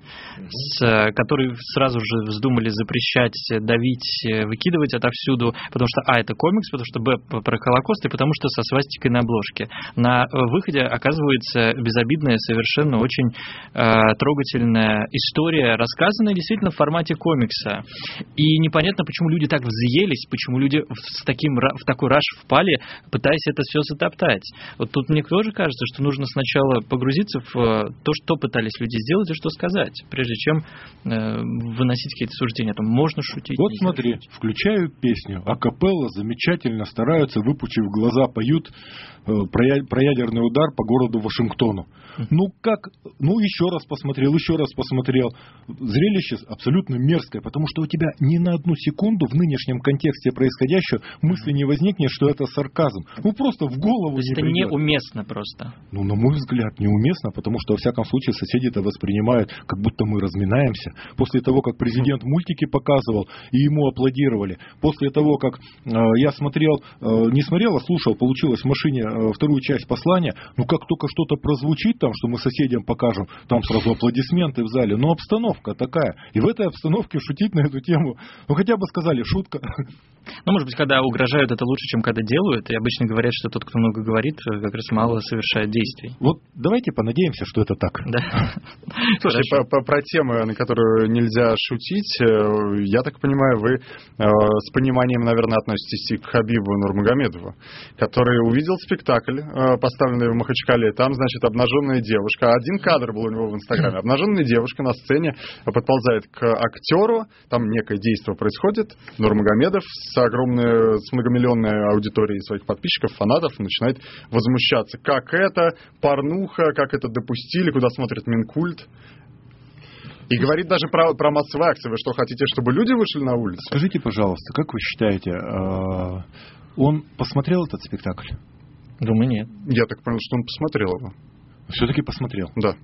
который сразу же вздул вздумали запрещать, давить, выкидывать отовсюду, потому что, а, это комикс, потому что, б, про Холокост, и потому что со свастикой на обложке. На выходе оказывается безобидная, совершенно очень э, трогательная история, рассказанная действительно в формате комикса. И непонятно, почему люди так взъелись, почему люди в, таким, в такой раш впали, пытаясь это все затоптать. Вот тут мне тоже кажется, что нужно сначала погрузиться в э, то, что пытались люди сделать и что сказать, прежде чем э, выносить какие-то суждения. Там можно шутить. Вот смотри, шутить. включаю песню, а капелла замечательно стараются, выпучив глаза, поют э, про, про ядерный удар по городу Вашингтону. Ну как, ну еще раз посмотрел, еще раз посмотрел. Зрелище абсолютно мерзкое, потому что у тебя ни на одну секунду в нынешнем контексте происходящего мысли не возникнет, что это сарказм. Ну просто в голову То не это придет. неуместно просто. Ну, на мой взгляд, неуместно, потому что, во всяком случае, соседи это воспринимают, как будто мы разминаемся. После того, как президент мультики показывал, и ему аплодировали. После того, как э, я смотрел, э, не смотрел, а слушал, получилось в машине э, вторую часть послания, ну, как только что-то прозвучит там, что мы соседям покажем, там сразу аплодисменты в зале. Но обстановка такая. И в этой обстановке шутить на эту тему, ну, хотя бы сказали, шутка. Ну, может быть, когда угрожают, это лучше, чем когда делают. И обычно говорят, что тот, кто много говорит, как раз мало совершает действий. Вот давайте понадеемся, что это так. Да. Слушай, по, по, про темы, на которые нельзя шутить, я так понимаю, вы э, с пониманием, наверное, относитесь и к Хабибу Нурмагомедову, который увидел спектакль, э, поставленный в Махачкале. Там, значит, обнаженная девушка. Один кадр был у него в Инстаграме. Обнаженная девушка на сцене подползает к актеру, там некое действие происходит. Нурмагомедов с огромной, с многомиллионной аудиторией своих подписчиков, фанатов начинает возмущаться. Как это? Порнуха? Как это допустили? Куда смотрит Минкульт? И говорит даже про, про массовые акции. Вы что, хотите, чтобы люди вышли на улицу? Скажите, пожалуйста, как вы считаете, э, он посмотрел этот спектакль? Думаю, нет. Я так понял, что он посмотрел его. Все-таки посмотрел? Да.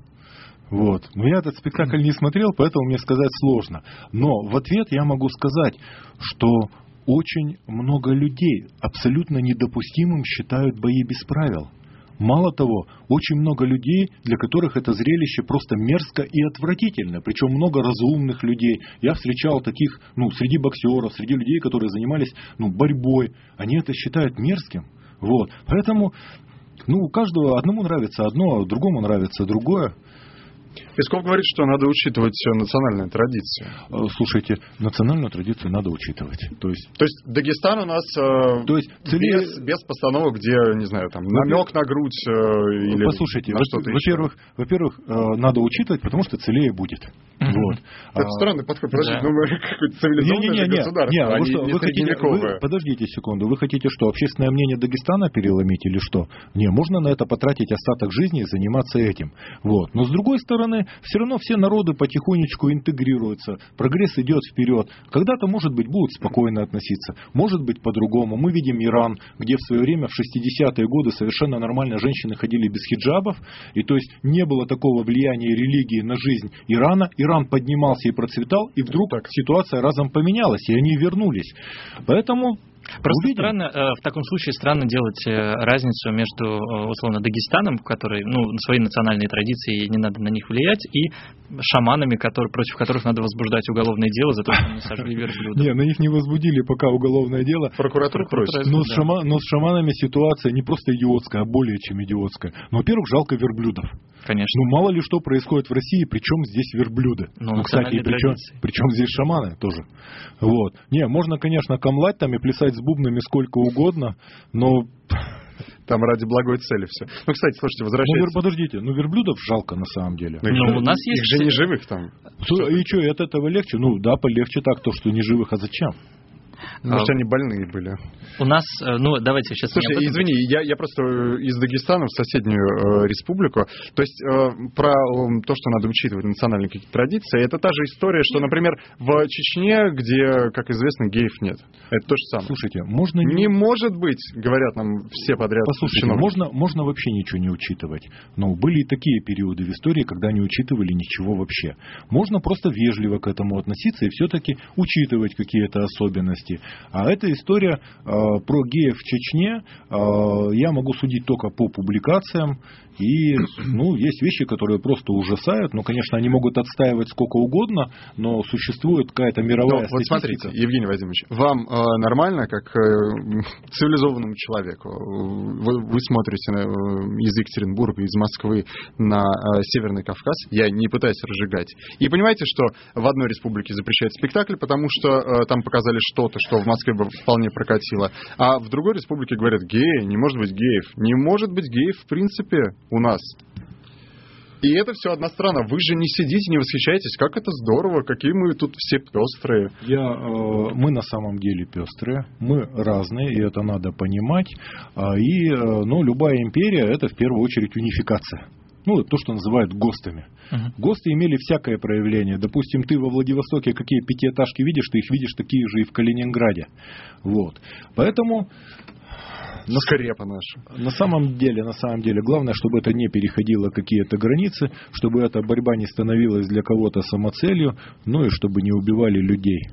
Вот. Но я этот спектакль не смотрел, поэтому мне сказать сложно. Но в ответ я могу сказать, что очень много людей абсолютно недопустимым считают бои без правил. Мало того, очень много людей, для которых это зрелище просто мерзко и отвратительно. Причем много разумных людей. Я встречал таких, ну, среди боксеров, среди людей, которые занимались, ну, борьбой. Они это считают мерзким. Вот. Поэтому, ну, у каждого одному нравится одно, а другому нравится другое. Песков говорит, что надо учитывать национальные традиции. Э, слушайте, национальную традицию надо учитывать. То есть, То есть Дагестан у нас э, То есть, цели... без, без постановок, где, не знаю, там, намек на грудь э, или Послушайте, на что-то во-первых, во-первых, э, надо учитывать, потому что целее будет. Mm-hmm. Вот. Это а, странный подход. Подождите, да. ну мы какое-то цивилизованное не, не, не, государство, не, а вы что, не вы хотите, вы, Подождите секунду, вы хотите что, общественное мнение Дагестана переломить или что? Не, можно на это потратить остаток жизни и заниматься этим. Вот. Но с другой стороны, все равно все народы потихонечку интегрируются, прогресс идет вперед. Когда-то, может быть, будут спокойно относиться, может быть, по-другому. Мы видим Иран, где в свое время, в 60-е годы, совершенно нормально женщины ходили без хиджабов, и то есть не было такого влияния религии на жизнь Ирана. Иран поднимался и процветал, и вдруг так. ситуация разом поменялась, и они вернулись. Поэтому Просто Увидим. странно, э, в таком случае странно делать э, разницу между, э, условно, Дагестаном, который, ну, свои национальные традиции, не надо на них влиять, и шаманами, которые, против которых надо возбуждать уголовное дело за то, что они сожгли верблюдов. Не, на них не возбудили пока уголовное дело. Прокуратура просит. Но, с шама, но с шаманами ситуация не просто идиотская, а более чем идиотская. Но, во-первых, жалко верблюдов. Конечно. Ну, мало ли что происходит в России, причем здесь верблюды. Ну, ну кстати, причем, причем здесь шаманы тоже. Вот. Не, можно, конечно, камлать там и плясать с бубнами сколько угодно, но там ради благой цели все. Ну, кстати, слушайте, возвращаясь... Ну, подождите, ну верблюдов жалко на самом деле. Ну, ну у нас есть... Их же не живых там. И что, и от этого легче? Ну, да, полегче так, то, что не живых, а зачем? Может, а, они больные были. У нас, э, ну, давайте сейчас... Слушай, извини, я, я просто из Дагестана в соседнюю э, республику. То есть э, про э, то, что надо учитывать национальные какие-то традиции, это та же история, что, например, в Чечне, где, как известно, геев нет. Это то же самое. Слушайте, можно... Не, не может быть, говорят нам все подряд. Послушайте, можно, можно вообще ничего не учитывать. Но были и такие периоды в истории, когда не учитывали ничего вообще. Можно просто вежливо к этому относиться и все-таки учитывать какие-то особенности понимаете. А эта история э, про геев в Чечне э, я могу судить только по публикациям. И, ну, есть вещи, которые просто ужасают. Ну, конечно, они могут отстаивать сколько угодно, но существует какая-то мировая ну, Вот смотрите, Евгений Вадимович, вам э, нормально, как э, цивилизованному человеку, вы, вы смотрите э, из Екатеринбурга, из Москвы на э, Северный Кавказ, я не пытаюсь разжигать, и понимаете, что в одной республике запрещают спектакль, потому что э, там показали что-то, что в Москве бы вполне прокатило, а в другой республике говорят, геи, не может быть геев. Не может быть геев в принципе у нас. И это все одна страна. Вы же не сидите, не восхищаетесь, как это здорово, какие мы тут все пестрые. Я, э, мы на самом деле пестрые, мы разные, и это надо понимать. А, и э, ну, любая империя это в первую очередь унификация. Ну, то, что называют ГОСТами. Uh-huh. ГОСТы имели всякое проявление. Допустим, ты во Владивостоке какие пятиэтажки видишь, ты их видишь такие же и в Калининграде. Вот. Поэтому на скрепа наша. На самом деле, на самом деле, главное, чтобы это не переходило какие-то границы, чтобы эта борьба не становилась для кого-то самоцелью, ну и чтобы не убивали людей.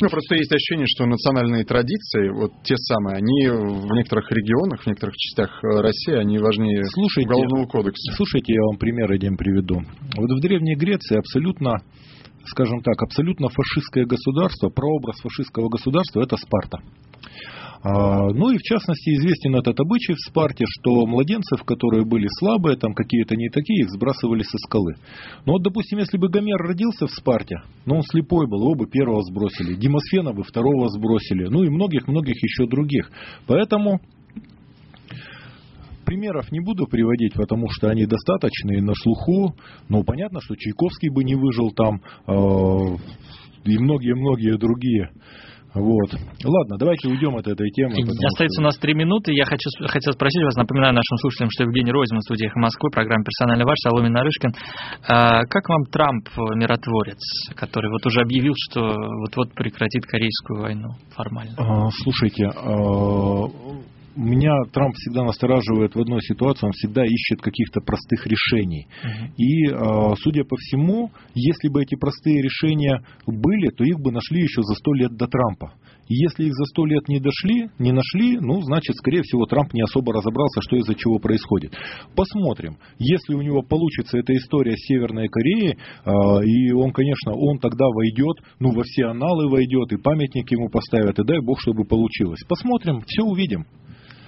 Ну, просто есть ощущение, что национальные традиции, вот те самые, они в некоторых регионах, в некоторых частях России, они важнее слушайте, Уголовного кодекса. Слушайте, я вам пример один приведу. Вот в Древней Греции абсолютно, скажем так, абсолютно фашистское государство, прообраз фашистского государства – это Спарта. А, ну и в частности известен этот обычай в Спарте, что младенцев, которые были слабые, там какие-то не такие, их сбрасывали со скалы. Но вот, допустим, если бы Гомер родился в Спарте, но он слепой был, его бы первого сбросили, Демосфена бы второго сбросили, ну и многих-многих еще других. Поэтому примеров не буду приводить, потому что они достаточные на слуху. Но понятно, что Чайковский бы не выжил там, э, и многие-многие другие. Вот. Ладно, давайте уйдем от этой темы. Остается что... у нас три минуты. Я хочу, хотел спросить вас, напоминаю нашим слушателям, что Евгений Розин в студии Москвы, программа «Персональный ваш», Соломин Нарышкин. А, как вам Трамп, миротворец, который вот уже объявил, что вот-вот прекратит Корейскую войну формально? А, слушайте, а, меня Трамп всегда настораживает в одной ситуации, он всегда ищет каких-то простых решений. И, а, судя по всему, если бы эти простые решения были, то их бы нашли еще за сто лет до Трампа. И если их за сто лет не дошли, не нашли, ну, значит, скорее всего, Трамп не особо разобрался, что из-за чего происходит. Посмотрим. Если у него получится эта история с Северной Кореей, а, и он, конечно, он тогда войдет, ну, во все аналы войдет, и памятник ему поставят, и дай бог, чтобы получилось. Посмотрим, все увидим.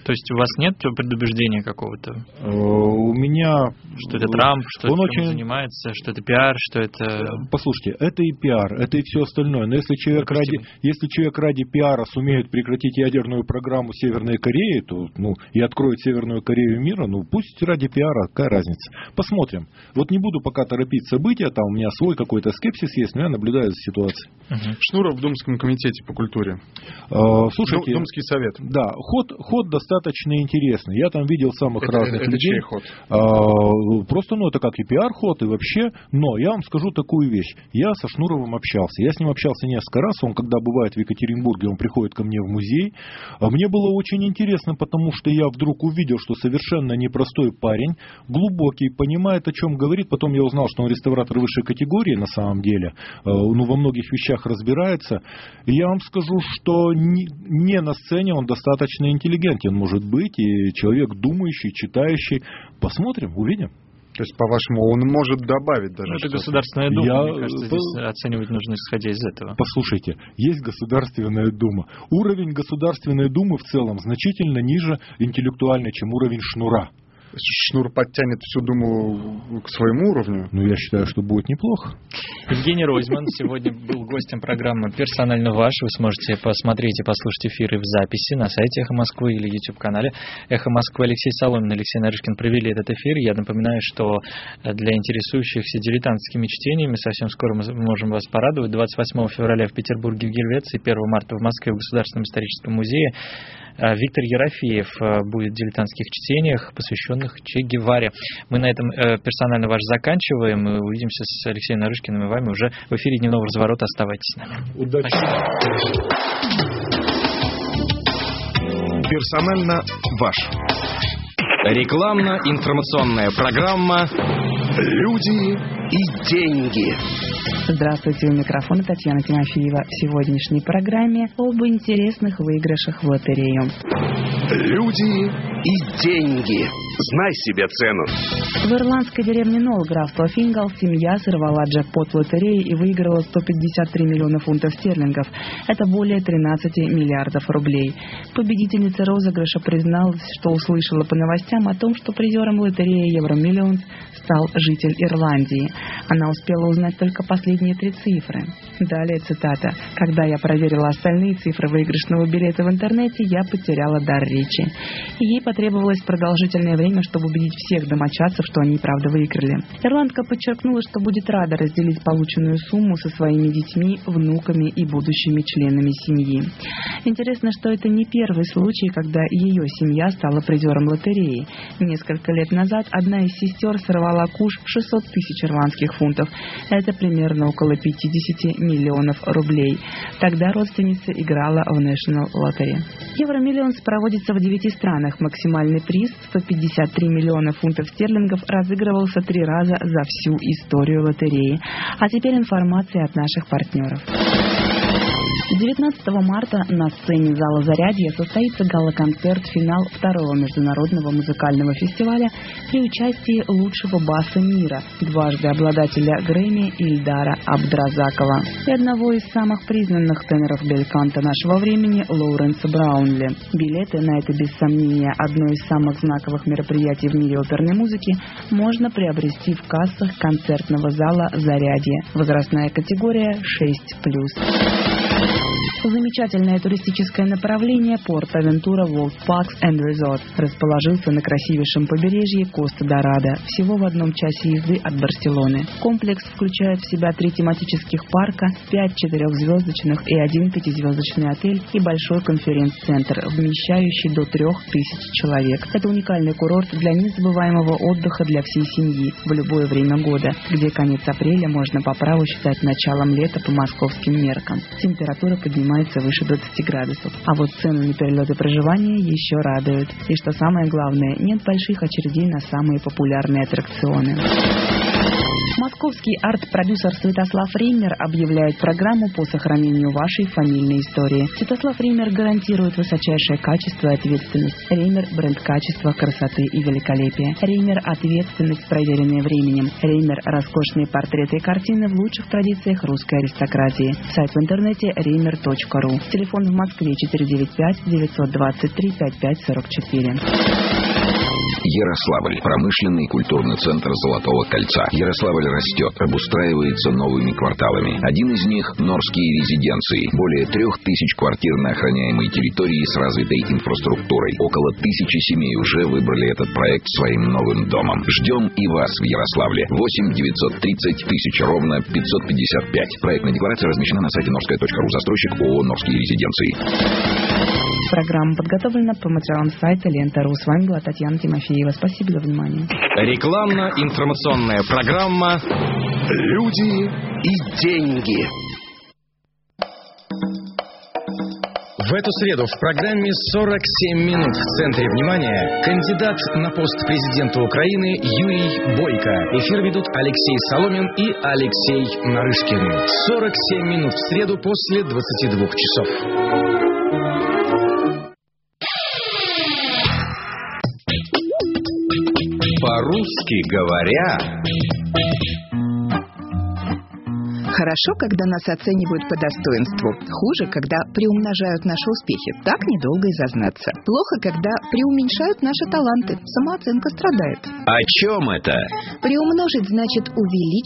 То есть у вас нет предубеждения какого-то? Э, у меня... Что это Трамп, что он это очень... занимается, что это пиар, что это... Э, послушайте, это и пиар, это и все остальное. Но если человек, ради, если человек ради пиара сумеет прекратить ядерную программу Северной Кореи, то, ну, и откроет Северную Корею мира, ну, пусть ради пиара, какая разница. Посмотрим. Вот не буду пока торопить события, там у меня свой какой-то скепсис есть, но я наблюдаю за ситуацией. Угу. Шнуров в Думском комитете по культуре. А, слушайте... Думский совет. Да, ход, ход достаточно достаточно интересный. Я там видел самых это, разных это людей. ход? А, просто, ну, это как и пиар-ход, и вообще. Но я вам скажу такую вещь. Я со Шнуровым общался. Я с ним общался несколько раз. Он, когда бывает в Екатеринбурге, он приходит ко мне в музей. А мне было очень интересно, потому что я вдруг увидел, что совершенно непростой парень, глубокий, понимает, о чем говорит. Потом я узнал, что он реставратор высшей категории на самом деле. А, ну, во многих вещах разбирается. И я вам скажу, что не на сцене он достаточно интеллигентен может быть, и человек думающий, читающий. Посмотрим, увидим. То есть, по-вашему, он может добавить даже ну, Это Государственная Дума, Я... мне кажется, здесь оценивать нужно исходя из этого. Послушайте, есть Государственная Дума. Уровень Государственной Думы в целом значительно ниже интеллектуально, чем уровень Шнура. Шнур подтянет всю Думу к своему уровню? Ну, я считаю, что будет неплохо. Евгений Ройзман сегодня был гостем программы «Персонально ваш». Вы сможете посмотреть и послушать эфиры в записи на сайте «Эхо Москвы» или YouTube-канале «Эхо Москвы». Алексей Соломин, Алексей Нарышкин провели этот эфир. Я напоминаю, что для интересующихся дилетантскими чтениями совсем скоро мы можем вас порадовать. 28 февраля в Петербурге в Гельвеции, 1 марта в Москве в Государственном историческом музее Виктор Ерофеев а, будет в дилетантских чтениях, посвященных Че Геваре. Мы на этом э, персонально ваш заканчиваем. Мы увидимся с Алексеем Нарышкиным и вами уже в эфире дневного разворота. Оставайтесь с нами. Удачи. Спасибо. Персонально ваш. Рекламно-информационная программа «Люди и деньги. Здравствуйте, у микрофона Татьяна Тимофеева. В сегодняшней программе об интересных выигрышах в лотерею. Люди и деньги. Знай себе цену. В ирландской деревне Нолл, графство Фингал, семья сорвала джекпот в лотерее и выиграла 153 миллиона фунтов стерлингов. Это более 13 миллиардов рублей. Победительница розыгрыша призналась, что услышала по новостям о том, что призером лотереи Евромиллионс стал житель Ирландии. Она успела узнать только последние три цифры. Далее цитата. «Когда я проверила остальные цифры выигрышного билета в интернете, я потеряла дар речи. И ей потребовалось продолжительное время, чтобы убедить всех домочадцев, что они правда выиграли. Ирландка подчеркнула, что будет рада разделить полученную сумму со своими детьми, внуками и будущими членами семьи. Интересно, что это не первый случай, когда ее семья стала призером лотереи. Несколько лет назад одна из сестер сорвала куш 600 тысяч ирландских фунтов. Это примерно около 50 миллионов рублей. Тогда родственница играла в National Lottery. Евромиллионс проводится в 9 странах. Максимальный приз 153 миллиона фунтов стерлингов разыгрывался три раза за всю историю лотереи. А теперь информация от наших партнеров. 19 марта на сцене зала «Зарядье» состоится гала-концерт финал второго международного музыкального фестиваля при участии лучшего баса мира, дважды обладателя Грэмми Ильдара Абдразакова и одного из самых признанных теноров бельканта нашего времени Лоуренса Браунли. Билеты на это, без сомнения, одно из самых знаковых мероприятий в мире оперной музыки можно приобрести в кассах концертного зала «Зарядье». Возрастная категория 6+. Замечательное туристическое направление порт Авентура World Parks and Resort расположился на красивейшем побережье Коста-Дорадо, всего в одном часе езды от Барселоны. Комплекс включает в себя три тематических парка, пять четырехзвездочных и один пятизвездочный отель и большой конференц-центр, вмещающий до трех тысяч человек. Это уникальный курорт для незабываемого отдыха для всей семьи в любое время года, где конец апреля можно по праву считать началом лета по московским меркам. Температура поднимается выше 20 градусов. А вот цены на перелеты проживания еще радуют. И что самое главное, нет больших очередей на самые популярные аттракционы. Московский арт-продюсер Святослав Риммер объявляет программу по сохранению вашей фамильной истории. Святослав Риммер гарантирует высочайшее качество и ответственность. Риммер – бренд качества, красоты и великолепия. Риммер – ответственность, проверенная временем. Риммер – роскошные портреты и картины в лучших традициях русской аристократии. Сайт в интернете риммер.ру. Телефон в Москве 495 923 5544. Ярославль. Промышленный и культурный центр Золотого кольца. Ярославль растет, обустраивается новыми кварталами. Один из них – Норские резиденции. Более трех тысяч квартир на охраняемой территории с развитой инфраструктурой. Около тысячи семей уже выбрали этот проект своим новым домом. Ждем и вас в Ярославле. 8 930 тысяч ровно 555. Проектная декларация размещена на сайте norskaya.ru. Застройщик ООО «Норские резиденции». Программа подготовлена по материалам сайта Лента.ру. С вами была Татьяна Тимофеева. Спасибо за внимание. Рекламно-информационная программа Люди и деньги. В эту среду в программе «47 минут» в центре внимания кандидат на пост президента Украины Юрий Бойко. Эфир ведут Алексей Соломин и Алексей Нарышкин. 47 минут в среду после 22 часов. По-русски говоря... Хорошо, когда нас оценивают по достоинству. Хуже, когда приумножают наши успехи. Так недолго и зазнаться. Плохо, когда преуменьшают наши таланты. Самооценка страдает. О чем это? Приумножить значит увеличить